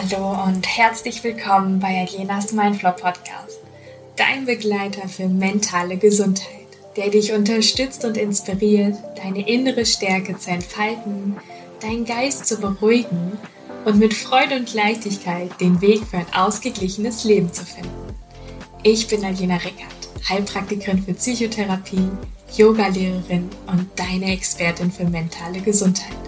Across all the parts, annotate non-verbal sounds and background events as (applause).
Hallo und herzlich willkommen bei Alenas Mindflow Podcast, dein Begleiter für mentale Gesundheit, der dich unterstützt und inspiriert, deine innere Stärke zu entfalten, deinen Geist zu beruhigen und mit Freude und Leichtigkeit den Weg für ein ausgeglichenes Leben zu finden. Ich bin Alena Rickert, Heilpraktikerin für Psychotherapie, Yogalehrerin und deine Expertin für mentale Gesundheit.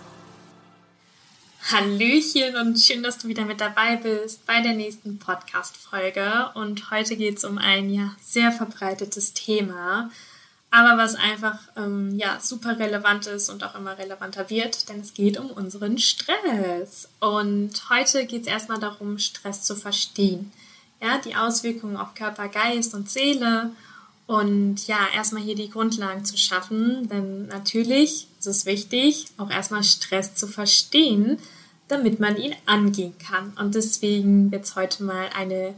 Hallöchen und schön, dass du wieder mit dabei bist bei der nächsten Podcast-Folge. Und heute geht es um ein ja sehr verbreitetes Thema, aber was einfach ähm, ja super relevant ist und auch immer relevanter wird, denn es geht um unseren Stress. Und heute geht es erstmal darum, Stress zu verstehen. Ja, die Auswirkungen auf Körper, Geist und Seele. Und ja, erstmal hier die Grundlagen zu schaffen, denn natürlich ist es wichtig, auch erstmal Stress zu verstehen, damit man ihn angehen kann. Und deswegen wird es heute mal eine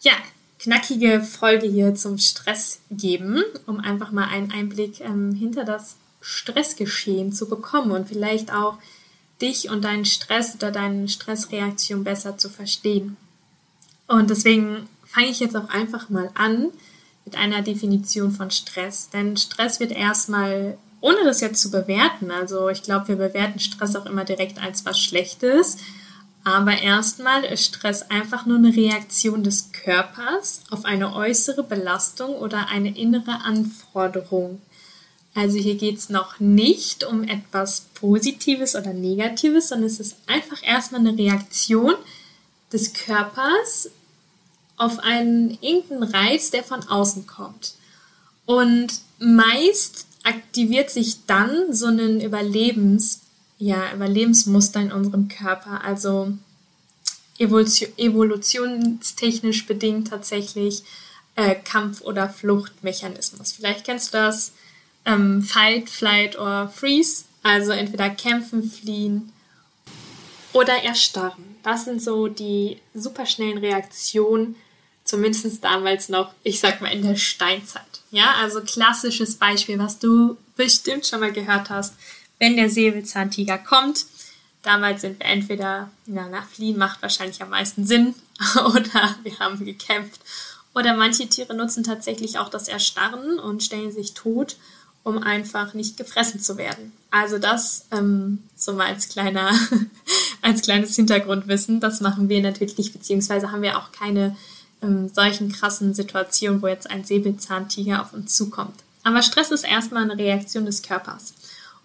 ja, knackige Folge hier zum Stress geben, um einfach mal einen Einblick ähm, hinter das Stressgeschehen zu bekommen und vielleicht auch dich und deinen Stress oder deine Stressreaktion besser zu verstehen. Und deswegen fange ich jetzt auch einfach mal an mit einer Definition von Stress. Denn Stress wird erstmal, ohne das jetzt zu bewerten, also ich glaube, wir bewerten Stress auch immer direkt als was Schlechtes, aber erstmal ist Stress einfach nur eine Reaktion des Körpers auf eine äußere Belastung oder eine innere Anforderung. Also hier geht es noch nicht um etwas Positives oder Negatives, sondern es ist einfach erstmal eine Reaktion des Körpers auf einen irgendeinen Reiz, der von außen kommt. Und meist aktiviert sich dann so ein Überlebens ja, Überlebensmuster in unserem Körper. Also Evolution, evolutionstechnisch bedingt tatsächlich äh, Kampf- oder Fluchtmechanismus. Vielleicht kennst du das. Ähm, Fight, Flight oder Freeze. Also entweder kämpfen, fliehen oder erstarren. Das sind so die superschnellen Reaktionen, zumindest damals noch, ich sag mal, in der Steinzeit. Ja, also klassisches Beispiel, was du bestimmt schon mal gehört hast, wenn der Säbelzahntiger kommt. Damals sind wir entweder, na, na, fliehen macht wahrscheinlich am meisten Sinn (laughs) oder wir haben gekämpft. Oder manche Tiere nutzen tatsächlich auch das Erstarren und stellen sich tot, um einfach nicht gefressen zu werden. Also das ähm, so mal als kleiner, (laughs) als kleines Hintergrundwissen. Das machen wir natürlich beziehungsweise haben wir auch keine ähm, solchen krassen Situationen, wo jetzt ein Säbelzahntiger auf uns zukommt. Aber Stress ist erstmal eine Reaktion des Körpers.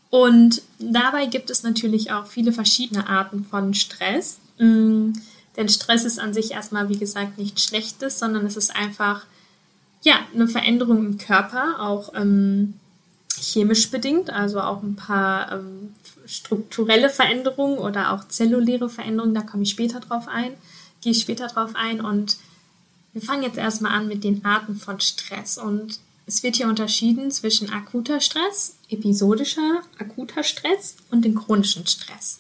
Und dabei gibt es natürlich auch viele verschiedene Arten von Stress. Mm, denn Stress ist an sich erstmal, wie gesagt, nichts Schlechtes, sondern es ist einfach ja, eine Veränderung im Körper, auch ähm, chemisch bedingt, also auch ein paar ähm, strukturelle Veränderungen oder auch zelluläre Veränderungen, da komme ich später drauf ein, gehe ich später drauf ein und wir fangen jetzt erstmal an mit den Arten von Stress und es wird hier unterschieden zwischen akuter Stress, episodischer, akuter Stress und dem chronischen Stress.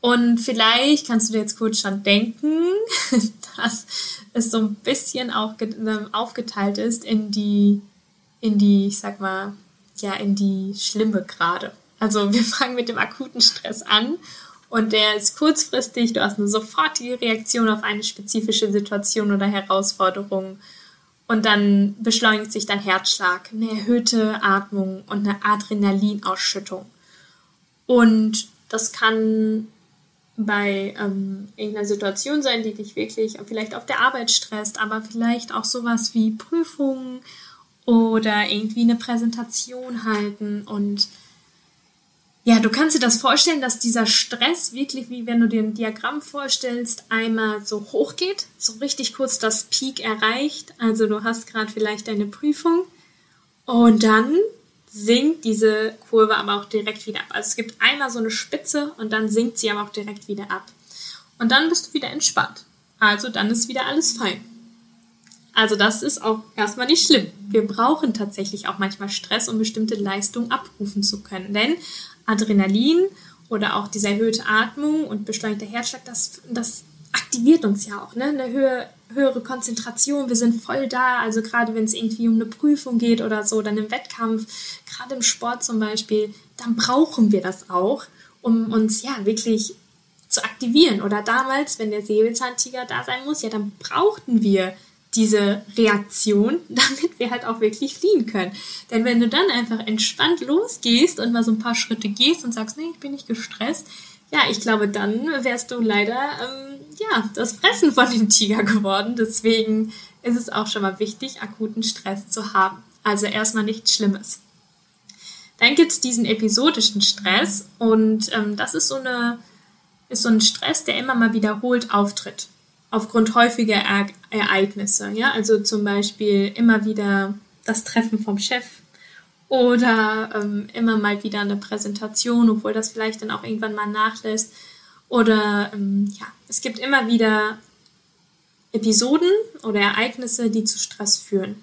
Und vielleicht kannst du dir jetzt kurz schon denken, (laughs) dass es so ein bisschen auch ähm, aufgeteilt ist in die, in die, ich sag mal, ja, in die schlimme Grade. Also (laughs) wir fangen mit dem akuten Stress an und der ist kurzfristig, du hast eine sofortige Reaktion auf eine spezifische Situation oder Herausforderung und dann beschleunigt sich dein Herzschlag, eine erhöhte Atmung und eine Adrenalinausschüttung. Und das kann bei ähm, irgendeiner Situation sein, die dich wirklich vielleicht auf der Arbeit stresst, aber vielleicht auch sowas wie Prüfungen oder irgendwie eine Präsentation halten und ja, du kannst dir das vorstellen, dass dieser Stress wirklich, wie wenn du dir ein Diagramm vorstellst, einmal so hoch geht, so richtig kurz das Peak erreicht. Also du hast gerade vielleicht deine Prüfung und dann sinkt diese Kurve aber auch direkt wieder ab. Also es gibt einmal so eine Spitze und dann sinkt sie aber auch direkt wieder ab. Und dann bist du wieder entspannt. Also dann ist wieder alles fein. Also das ist auch erstmal nicht schlimm. Wir brauchen tatsächlich auch manchmal Stress, um bestimmte Leistungen abrufen zu können. Denn Adrenalin oder auch diese erhöhte Atmung und beschleunigter Herzschlag, das, das aktiviert uns ja auch. Ne? Eine höhere, höhere Konzentration, wir sind voll da. Also gerade wenn es irgendwie um eine Prüfung geht oder so, dann im Wettkampf, gerade im Sport zum Beispiel, dann brauchen wir das auch, um uns ja wirklich zu aktivieren. Oder damals, wenn der Säbelzahntiger da sein muss, ja, dann brauchten wir diese Reaktion, (laughs) damit wir halt auch wirklich fliehen können. Denn wenn du dann einfach entspannt losgehst und mal so ein paar Schritte gehst und sagst, nee, ich bin nicht gestresst, ja, ich glaube, dann wärst du leider ähm, ja das Fressen von dem Tiger geworden. Deswegen ist es auch schon mal wichtig, akuten Stress zu haben. Also erstmal nichts Schlimmes. Dann gibt es diesen episodischen Stress und ähm, das ist so, eine, ist so ein Stress, der immer mal wiederholt auftritt aufgrund häufiger Ereignisse. Ja? Also zum Beispiel immer wieder das Treffen vom Chef oder ähm, immer mal wieder eine Präsentation, obwohl das vielleicht dann auch irgendwann mal nachlässt. Oder ähm, ja, es gibt immer wieder Episoden oder Ereignisse, die zu Stress führen.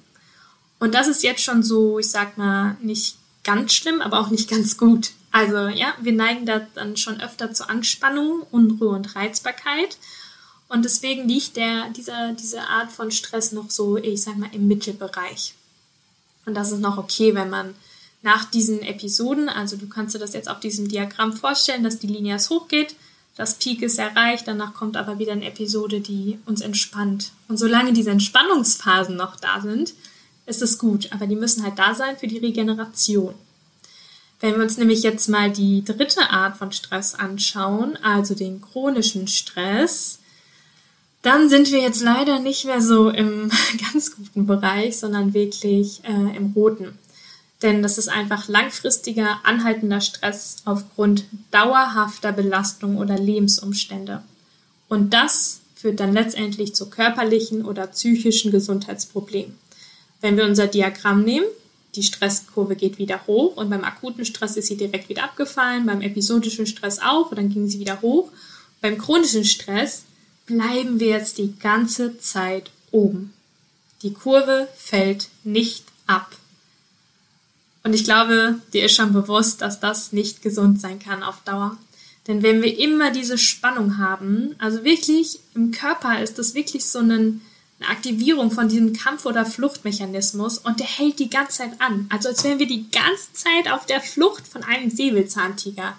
Und das ist jetzt schon so, ich sag mal, nicht ganz schlimm, aber auch nicht ganz gut. Also ja, wir neigen da dann schon öfter zu Anspannung, Unruhe und Reizbarkeit. Und deswegen liegt der, dieser, diese Art von Stress noch so, ich sag mal, im Mittelbereich. Und das ist noch okay, wenn man nach diesen Episoden, also du kannst dir das jetzt auf diesem Diagramm vorstellen, dass die Linie hochgeht, das Peak ist erreicht, danach kommt aber wieder eine Episode, die uns entspannt. Und solange diese Entspannungsphasen noch da sind, ist es gut, aber die müssen halt da sein für die Regeneration. Wenn wir uns nämlich jetzt mal die dritte Art von Stress anschauen, also den chronischen Stress, dann sind wir jetzt leider nicht mehr so im (laughs) ganz guten Bereich, sondern wirklich äh, im roten. Denn das ist einfach langfristiger, anhaltender Stress aufgrund dauerhafter Belastung oder Lebensumstände. Und das führt dann letztendlich zu körperlichen oder psychischen Gesundheitsproblemen. Wenn wir unser Diagramm nehmen, die Stresskurve geht wieder hoch und beim akuten Stress ist sie direkt wieder abgefallen, beim episodischen Stress auch und dann ging sie wieder hoch. Beim chronischen Stress bleiben wir jetzt die ganze Zeit oben. Die Kurve fällt nicht ab. Und ich glaube, dir ist schon bewusst, dass das nicht gesund sein kann auf Dauer. Denn wenn wir immer diese Spannung haben, also wirklich im Körper ist das wirklich so eine, Aktivierung von diesem Kampf- oder Fluchtmechanismus und der hält die ganze Zeit an. Also als wären wir die ganze Zeit auf der Flucht von einem Säbelzahntiger.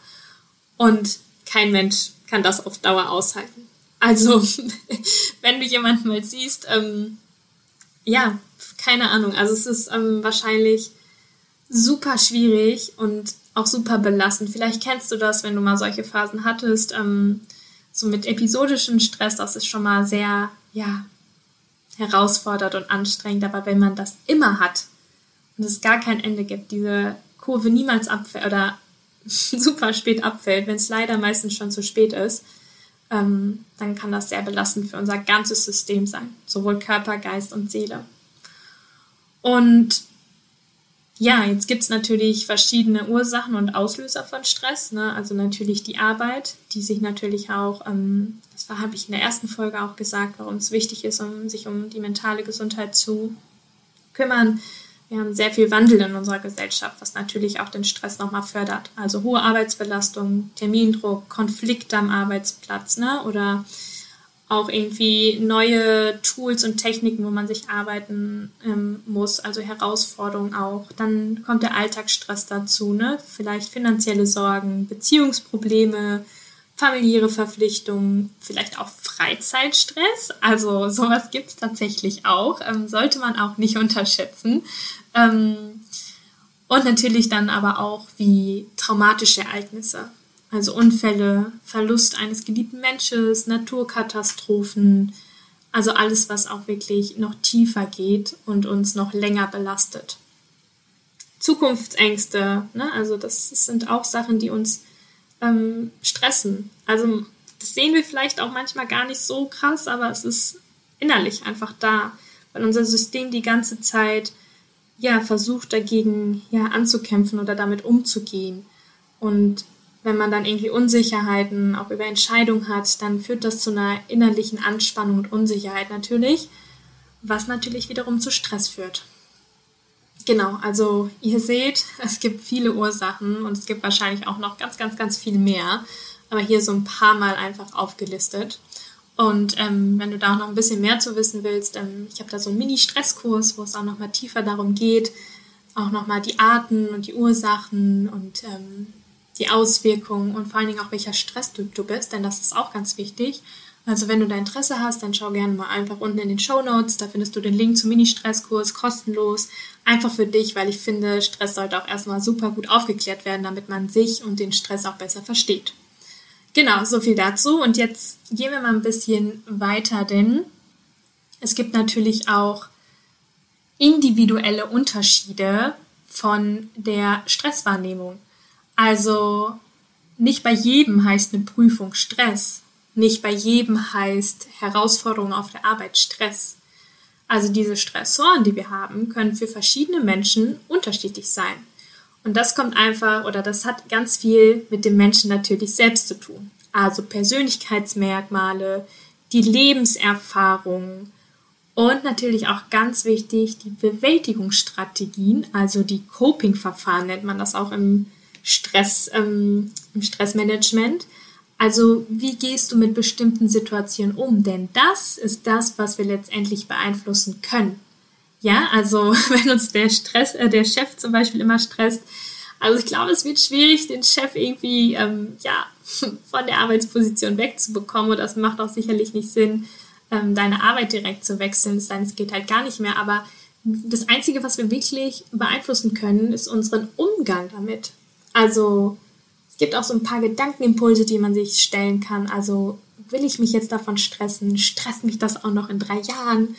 Und kein Mensch kann das auf Dauer aushalten. Also, (laughs) wenn du jemanden mal siehst, ähm, ja, keine Ahnung. Also es ist ähm, wahrscheinlich super schwierig und auch super belastend. Vielleicht kennst du das, wenn du mal solche Phasen hattest. Ähm, so mit episodischem Stress, das ist schon mal sehr, ja, herausfordernd und anstrengend. Aber wenn man das immer hat und es gar kein Ende gibt, diese Kurve niemals abfällt oder (laughs) super spät abfällt, wenn es leider meistens schon zu spät ist, ähm, dann kann das sehr belastend für unser ganzes System sein, sowohl Körper, Geist und Seele. Und ja, jetzt gibt es natürlich verschiedene Ursachen und Auslöser von Stress. Ne? Also natürlich die Arbeit, die sich natürlich auch, ähm, das habe ich in der ersten Folge auch gesagt, warum es wichtig ist, um sich um die mentale Gesundheit zu kümmern. Wir haben sehr viel Wandel in unserer Gesellschaft, was natürlich auch den Stress nochmal fördert. Also hohe Arbeitsbelastung, Termindruck, Konflikte am Arbeitsplatz, ne? Oder auch irgendwie neue Tools und Techniken, wo man sich arbeiten ähm, muss, also Herausforderungen auch. Dann kommt der Alltagsstress dazu, ne? Vielleicht finanzielle Sorgen, Beziehungsprobleme, familiäre Verpflichtungen, vielleicht auch Freizeitstress. Also sowas gibt es tatsächlich auch, ähm, sollte man auch nicht unterschätzen. Ähm, und natürlich dann aber auch wie traumatische Ereignisse. Also Unfälle, Verlust eines geliebten Menschen, Naturkatastrophen, also alles, was auch wirklich noch tiefer geht und uns noch länger belastet. Zukunftsängste, ne? also das sind auch Sachen, die uns ähm, stressen. Also das sehen wir vielleicht auch manchmal gar nicht so krass, aber es ist innerlich einfach da, weil unser System die ganze Zeit ja versucht dagegen ja anzukämpfen oder damit umzugehen. Und wenn man dann irgendwie Unsicherheiten auch über Entscheidungen hat, dann führt das zu einer innerlichen Anspannung und Unsicherheit natürlich, was natürlich wiederum zu Stress führt. Genau, also ihr seht, es gibt viele Ursachen und es gibt wahrscheinlich auch noch ganz, ganz, ganz viel mehr. Aber hier so ein paar Mal einfach aufgelistet. Und ähm, wenn du da auch noch ein bisschen mehr zu wissen willst, ähm, ich habe da so einen Mini-Stresskurs, wo es auch noch mal tiefer darum geht, auch noch mal die Arten und die Ursachen und ähm, die Auswirkungen und vor allen Dingen auch welcher Stress du, du bist, denn das ist auch ganz wichtig. Also wenn du da Interesse hast, dann schau gerne mal einfach unten in den Show Notes. Da findest du den Link zum Mini-Stresskurs kostenlos. Einfach für dich, weil ich finde, Stress sollte auch erstmal super gut aufgeklärt werden, damit man sich und den Stress auch besser versteht. Genau, so viel dazu. Und jetzt gehen wir mal ein bisschen weiter, denn es gibt natürlich auch individuelle Unterschiede von der Stresswahrnehmung. Also nicht bei jedem heißt eine Prüfung Stress. Nicht bei jedem heißt Herausforderung auf der Arbeit Stress. Also diese Stressoren, die wir haben, können für verschiedene Menschen unterschiedlich sein. Und das kommt einfach oder das hat ganz viel mit dem Menschen natürlich selbst zu tun. Also Persönlichkeitsmerkmale, die Lebenserfahrung und natürlich auch ganz wichtig die Bewältigungsstrategien, also die Coping-Verfahren nennt man das auch im Stress, ähm, im Stressmanagement. Also wie gehst du mit bestimmten Situationen um? Denn das ist das, was wir letztendlich beeinflussen können. Ja, also (laughs) wenn uns der Stress, äh, der Chef zum Beispiel immer stresst, also ich glaube, es wird schwierig, den Chef irgendwie ähm, ja (laughs) von der Arbeitsposition wegzubekommen. Und das macht auch sicherlich nicht Sinn, ähm, deine Arbeit direkt zu wechseln. Es es geht halt gar nicht mehr. Aber das Einzige, was wir wirklich beeinflussen können, ist unseren Umgang damit. Also es gibt auch so ein paar Gedankenimpulse, die man sich stellen kann. Also will ich mich jetzt davon stressen? Stresst mich das auch noch in drei Jahren?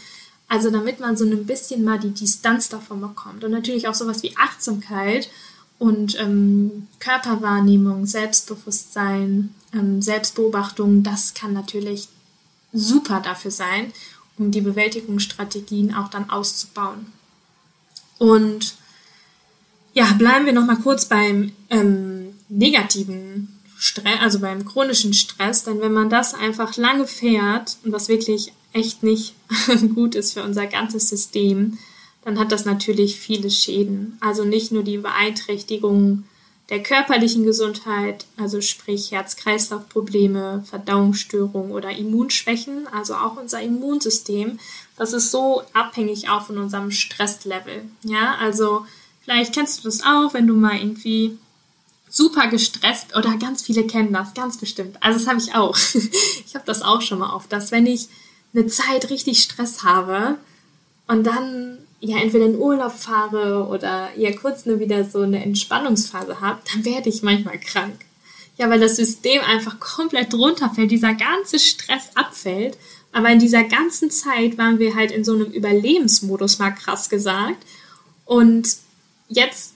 Also damit man so ein bisschen mal die Distanz davon bekommt. Und natürlich auch sowas wie Achtsamkeit und ähm, Körperwahrnehmung, Selbstbewusstsein, ähm, Selbstbeobachtung, das kann natürlich super dafür sein, um die Bewältigungsstrategien auch dann auszubauen. Und ja, bleiben wir noch mal kurz beim ähm, negativen Stress, also beim chronischen Stress, denn wenn man das einfach lange fährt und was wirklich echt nicht (laughs) gut ist für unser ganzes System, dann hat das natürlich viele Schäden. Also nicht nur die Beeinträchtigung der körperlichen Gesundheit, also sprich Herz-Kreislauf-Probleme, Verdauungsstörungen oder Immunschwächen, also auch unser Immunsystem, das ist so abhängig auch von unserem Stresslevel. Ja, also vielleicht kennst du das auch, wenn du mal irgendwie super gestresst oder ganz viele kennen das, ganz bestimmt. Also das habe ich auch. (laughs) Ich habe das auch schon mal oft, dass wenn ich eine Zeit richtig Stress habe und dann ja entweder in Urlaub fahre oder ja kurz nur wieder so eine Entspannungsphase habe, dann werde ich manchmal krank. Ja, weil das System einfach komplett runterfällt, dieser ganze Stress abfällt. Aber in dieser ganzen Zeit waren wir halt in so einem Überlebensmodus, mal krass gesagt. Und jetzt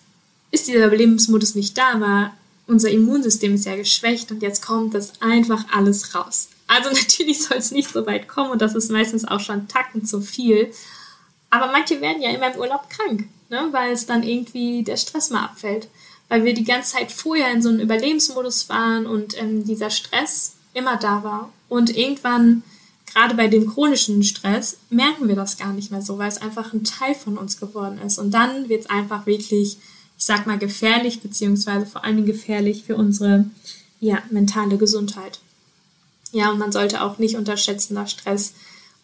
ist dieser Überlebensmodus nicht da, aber unser Immunsystem ist ja geschwächt und jetzt kommt das einfach alles raus. Also (laughs) natürlich soll es nicht so weit kommen und das ist meistens auch schon Tacken zu viel. Aber manche werden ja immer im Urlaub krank, ne? weil es dann irgendwie der Stress mal abfällt. Weil wir die ganze Zeit vorher in so einem Überlebensmodus waren und ähm, dieser Stress immer da war. Und irgendwann, gerade bei dem chronischen Stress, merken wir das gar nicht mehr so, weil es einfach ein Teil von uns geworden ist. Und dann wird es einfach wirklich ich sag mal, gefährlich, beziehungsweise vor allen Dingen gefährlich für unsere ja, mentale Gesundheit. Ja, und man sollte auch nicht unterschätzen, dass Stress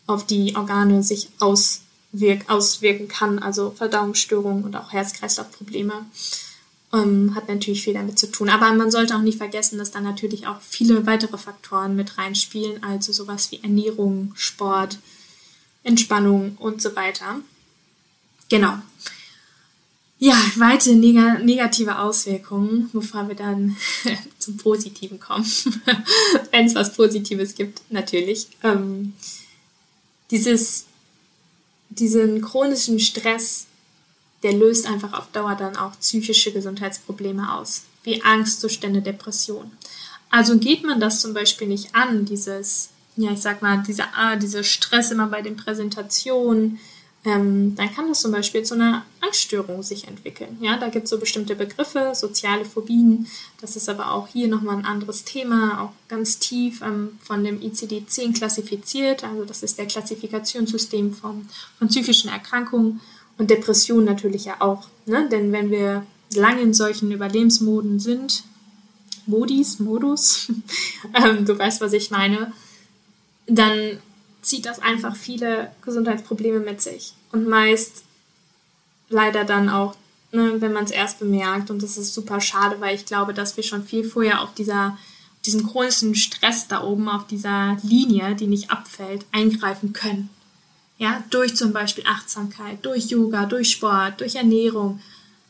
auf die Organe sich auswirk auswirken kann, also Verdauungsstörungen und auch Herz-Kreislauf-Probleme. Ähm, hat natürlich viel damit zu tun. Aber man sollte auch nicht vergessen, dass da natürlich auch viele weitere Faktoren mit reinspielen, also sowas wie Ernährung, Sport, Entspannung und so weiter. Genau. Ja, weitere neg negative Auswirkungen, bevor wir dann (laughs) zum Positiven kommen. (laughs) Wenn es was Positives gibt, natürlich. Ähm, dieses, diesen chronischen Stress, der löst einfach auf Dauer dann auch psychische Gesundheitsprobleme aus, wie Angstzustände, Depression. Also geht man das zum Beispiel nicht an, dieses, ja, ich sag mal, dieser, ah, dieser Stress immer bei den Präsentationen, ähm, dann kann das zum Beispiel zu einer Angststörung sich entwickeln. Ja, da gibt es so bestimmte Begriffe, soziale Phobien. Das ist aber auch hier nochmal ein anderes Thema, auch ganz tief ähm, von dem ICD-10 klassifiziert. Also das ist der Klassifikationssystem von, von psychischen Erkrankungen und Depressionen natürlich ja auch. Ne? Denn wenn wir lange in solchen Überlebensmoden sind, Modis, Modus, (laughs) ähm, du weißt, was ich meine, dann zieht das einfach viele Gesundheitsprobleme mit sich. Und meist leider dann auch, ne, wenn man es erst bemerkt. Und das ist super schade, weil ich glaube, dass wir schon viel vorher auf dieser diesem großen Stress da oben auf dieser Linie, die nicht abfällt, eingreifen können. Ja, durch zum Beispiel Achtsamkeit, durch Yoga, durch Sport, durch Ernährung,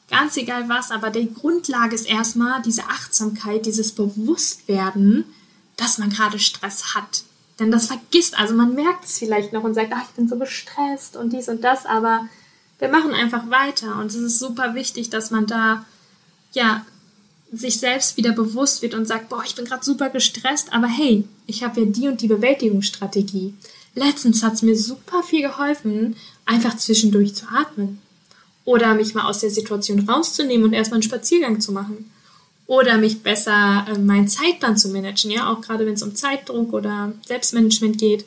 ganz egal was, aber die Grundlage ist erstmal diese Achtsamkeit, dieses Bewusstwerden, dass man gerade Stress hat. Denn das vergisst, also man merkt es vielleicht noch und sagt, ach, ich bin so gestresst und dies und das, aber wir machen einfach weiter und es ist super wichtig, dass man da ja sich selbst wieder bewusst wird und sagt, boah, ich bin gerade super gestresst, aber hey, ich habe ja die und die Bewältigungsstrategie. Letztens hat es mir super viel geholfen, einfach zwischendurch zu atmen. Oder mich mal aus der Situation rauszunehmen und erstmal einen Spaziergang zu machen oder mich besser äh, meinen Zeitplan zu managen, ja, auch gerade wenn es um Zeitdruck oder Selbstmanagement geht.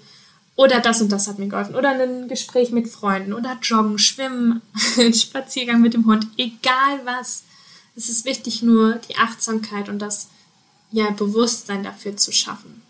Oder das und das hat mir geholfen. Oder ein Gespräch mit Freunden oder Joggen, Schwimmen, (laughs) Spaziergang mit dem Hund, egal was. Es ist wichtig, nur die Achtsamkeit und das ja, Bewusstsein dafür zu schaffen.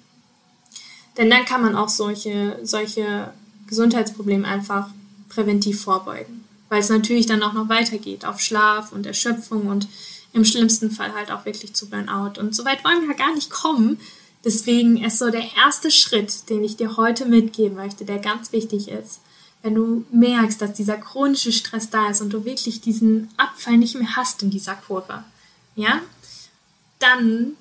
Denn dann kann man auch solche, solche Gesundheitsprobleme einfach präventiv vorbeugen. Weil es natürlich dann auch noch weitergeht auf Schlaf und Erschöpfung und im schlimmsten Fall halt auch wirklich zu Burnout. Und so weit wollen wir ja gar nicht kommen. Deswegen ist so der erste Schritt, den ich dir heute mitgeben möchte, der ganz wichtig ist. Wenn du merkst, dass dieser chronische Stress da ist und du wirklich diesen Abfall nicht mehr hast in dieser Kurve, ja, dann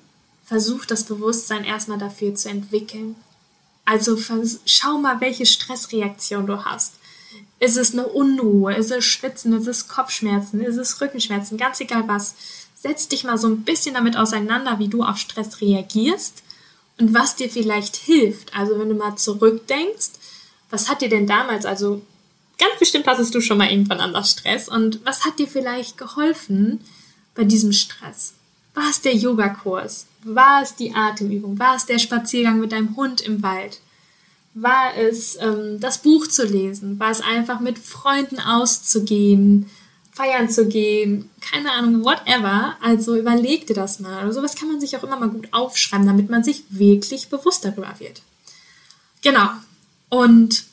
versuch das Bewusstsein erstmal dafür zu entwickeln. Also schau mal, welche Stressreaktion du hast. Ist es eine Unruhe? Ist es Schwitzen? Ist es Kopfschmerzen? Ist es Rückenschmerzen? Ganz egal was setz dich mal so ein bisschen damit auseinander, wie du auf Stress reagierst und was dir vielleicht hilft. Also wenn du mal zurückdenkst, was hat dir denn damals, also ganz bestimmt hattest du schon mal irgendwann anders Stress und was hat dir vielleicht geholfen bei diesem Stress? War es der Yogakurs? War es die Atemübung? War es der Spaziergang mit deinem Hund im Wald? War es ähm, das Buch zu lesen? War es einfach mit Freunden auszugehen? Feiern zu gehen, keine Ahnung, whatever. Also überleg dir das mal. Also sowas kann man sich auch immer mal gut aufschreiben, damit man sich wirklich bewusst darüber wird. Genau. Und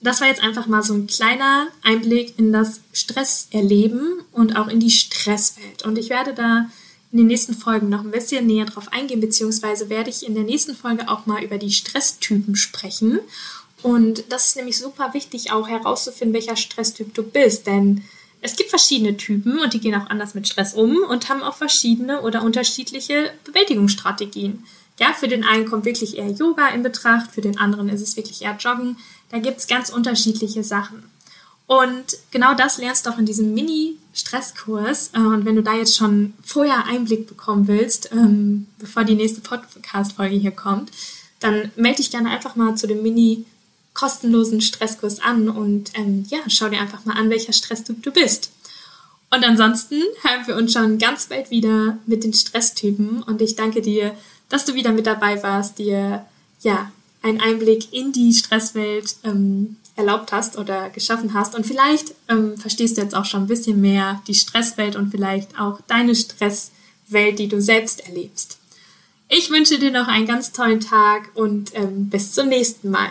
das war jetzt einfach mal so ein kleiner Einblick in das Stresserleben und auch in die Stresswelt. Und ich werde da in den nächsten Folgen noch ein bisschen näher drauf eingehen, beziehungsweise werde ich in der nächsten Folge auch mal über die Stresstypen sprechen. Und das ist nämlich super wichtig, auch herauszufinden, welcher Stresstyp du bist. Denn es gibt verschiedene Typen und die gehen auch anders mit Stress um und haben auch verschiedene oder unterschiedliche Bewältigungsstrategien. Ja, für den einen kommt wirklich eher Yoga in Betracht, für den anderen ist es wirklich eher Joggen. Da gibt es ganz unterschiedliche Sachen. Und genau das lernst du auch in diesem Mini-Stresskurs. Äh, und wenn du da jetzt schon vorher Einblick bekommen willst, ähm, bevor die nächste Podcast-Folge hier kommt, dann melde dich gerne einfach mal zu dem Mini kostenlosen Stresskurs an und ähm, ja, schau dir einfach mal an, welcher Stresstyp du bist. Und ansonsten hören wir uns schon ganz bald wieder mit den Stresstypen und ich danke dir, dass du wieder mit dabei warst, dir ja einen Einblick in die Stresswelt ähm, erlaubt hast oder geschaffen hast und vielleicht ähm, verstehst du jetzt auch schon ein bisschen mehr die Stresswelt und vielleicht auch deine Stresswelt, die du selbst erlebst. Ich wünsche dir noch einen ganz tollen Tag und ähm, bis zum nächsten Mal.